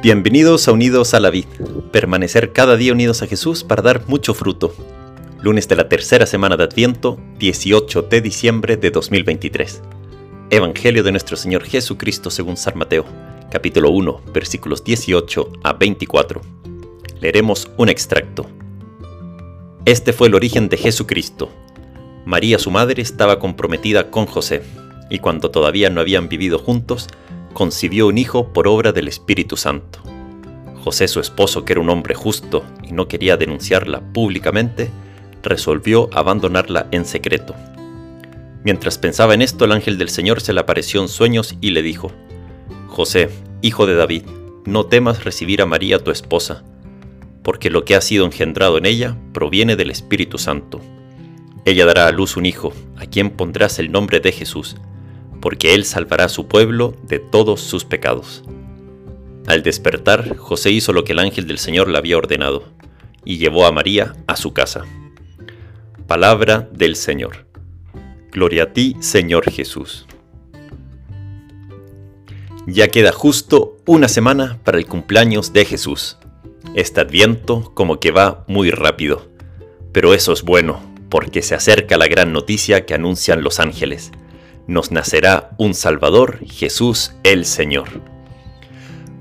Bienvenidos a Unidos a la Vid, permanecer cada día unidos a Jesús para dar mucho fruto. Lunes de la tercera semana de Adviento, 18 de diciembre de 2023. Evangelio de nuestro Señor Jesucristo según San Mateo, capítulo 1, versículos 18 a 24. Leeremos un extracto. Este fue el origen de Jesucristo. María su madre estaba comprometida con José, y cuando todavía no habían vivido juntos, concibió un hijo por obra del Espíritu Santo. José, su esposo, que era un hombre justo y no quería denunciarla públicamente, resolvió abandonarla en secreto. Mientras pensaba en esto, el ángel del Señor se le apareció en sueños y le dijo, José, hijo de David, no temas recibir a María tu esposa, porque lo que ha sido engendrado en ella proviene del Espíritu Santo. Ella dará a luz un hijo, a quien pondrás el nombre de Jesús, porque él salvará a su pueblo de todos sus pecados. Al despertar, José hizo lo que el ángel del Señor le había ordenado, y llevó a María a su casa. Palabra del Señor. Gloria a ti, Señor Jesús. Ya queda justo una semana para el cumpleaños de Jesús. Este adviento como que va muy rápido, pero eso es bueno, porque se acerca la gran noticia que anuncian los ángeles nos nacerá un Salvador, Jesús el Señor.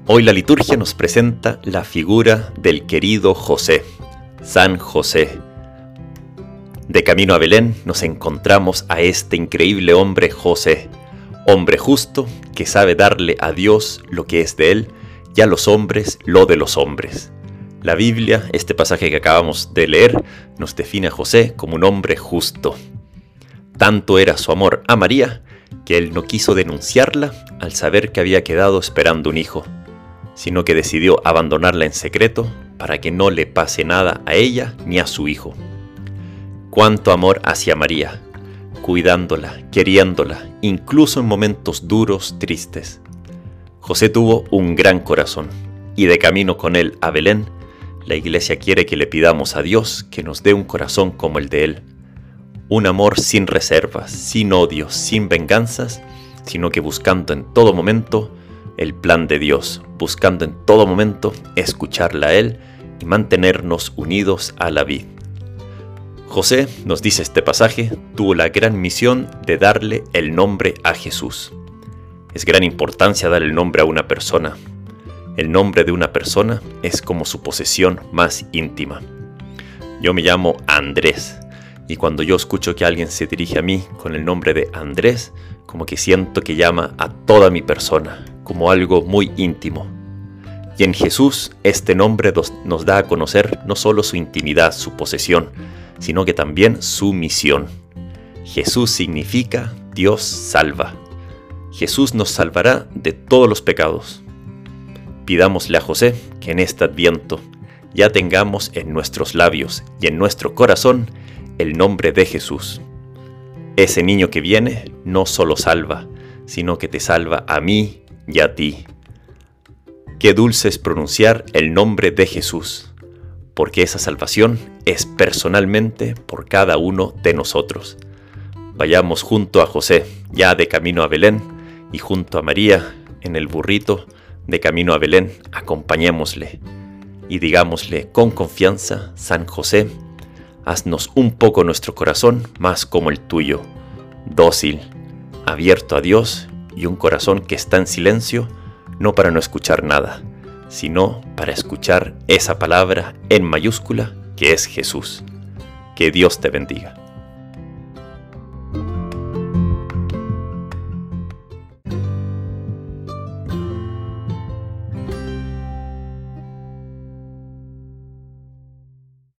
Hoy la liturgia nos presenta la figura del querido José, San José. De camino a Belén nos encontramos a este increíble hombre José, hombre justo que sabe darle a Dios lo que es de él y a los hombres lo de los hombres. La Biblia, este pasaje que acabamos de leer, nos define a José como un hombre justo. Tanto era su amor a María que él no quiso denunciarla al saber que había quedado esperando un hijo, sino que decidió abandonarla en secreto para que no le pase nada a ella ni a su hijo. Cuánto amor hacia María, cuidándola, queriéndola, incluso en momentos duros, tristes. José tuvo un gran corazón, y de camino con él a Belén, la iglesia quiere que le pidamos a Dios que nos dé un corazón como el de él un amor sin reservas, sin odios, sin venganzas, sino que buscando en todo momento el plan de Dios, buscando en todo momento escucharla a Él y mantenernos unidos a la vida. José, nos dice este pasaje, tuvo la gran misión de darle el nombre a Jesús. Es gran importancia dar el nombre a una persona. El nombre de una persona es como su posesión más íntima. Yo me llamo Andrés y cuando yo escucho que alguien se dirige a mí con el nombre de Andrés, como que siento que llama a toda mi persona, como algo muy íntimo. Y en Jesús este nombre nos da a conocer no solo su intimidad, su posesión, sino que también su misión. Jesús significa Dios salva. Jesús nos salvará de todos los pecados. Pidámosle a José que en este adviento ya tengamos en nuestros labios y en nuestro corazón el nombre de Jesús. Ese niño que viene no solo salva, sino que te salva a mí y a ti. Qué dulce es pronunciar el nombre de Jesús, porque esa salvación es personalmente por cada uno de nosotros. Vayamos junto a José, ya de camino a Belén, y junto a María, en el burrito, de camino a Belén, acompañémosle y digámosle con confianza, San José, haznos un poco nuestro corazón más como el tuyo, dócil, abierto a Dios y un corazón que está en silencio, no para no escuchar nada, sino para escuchar esa palabra en mayúscula que es Jesús. Que Dios te bendiga.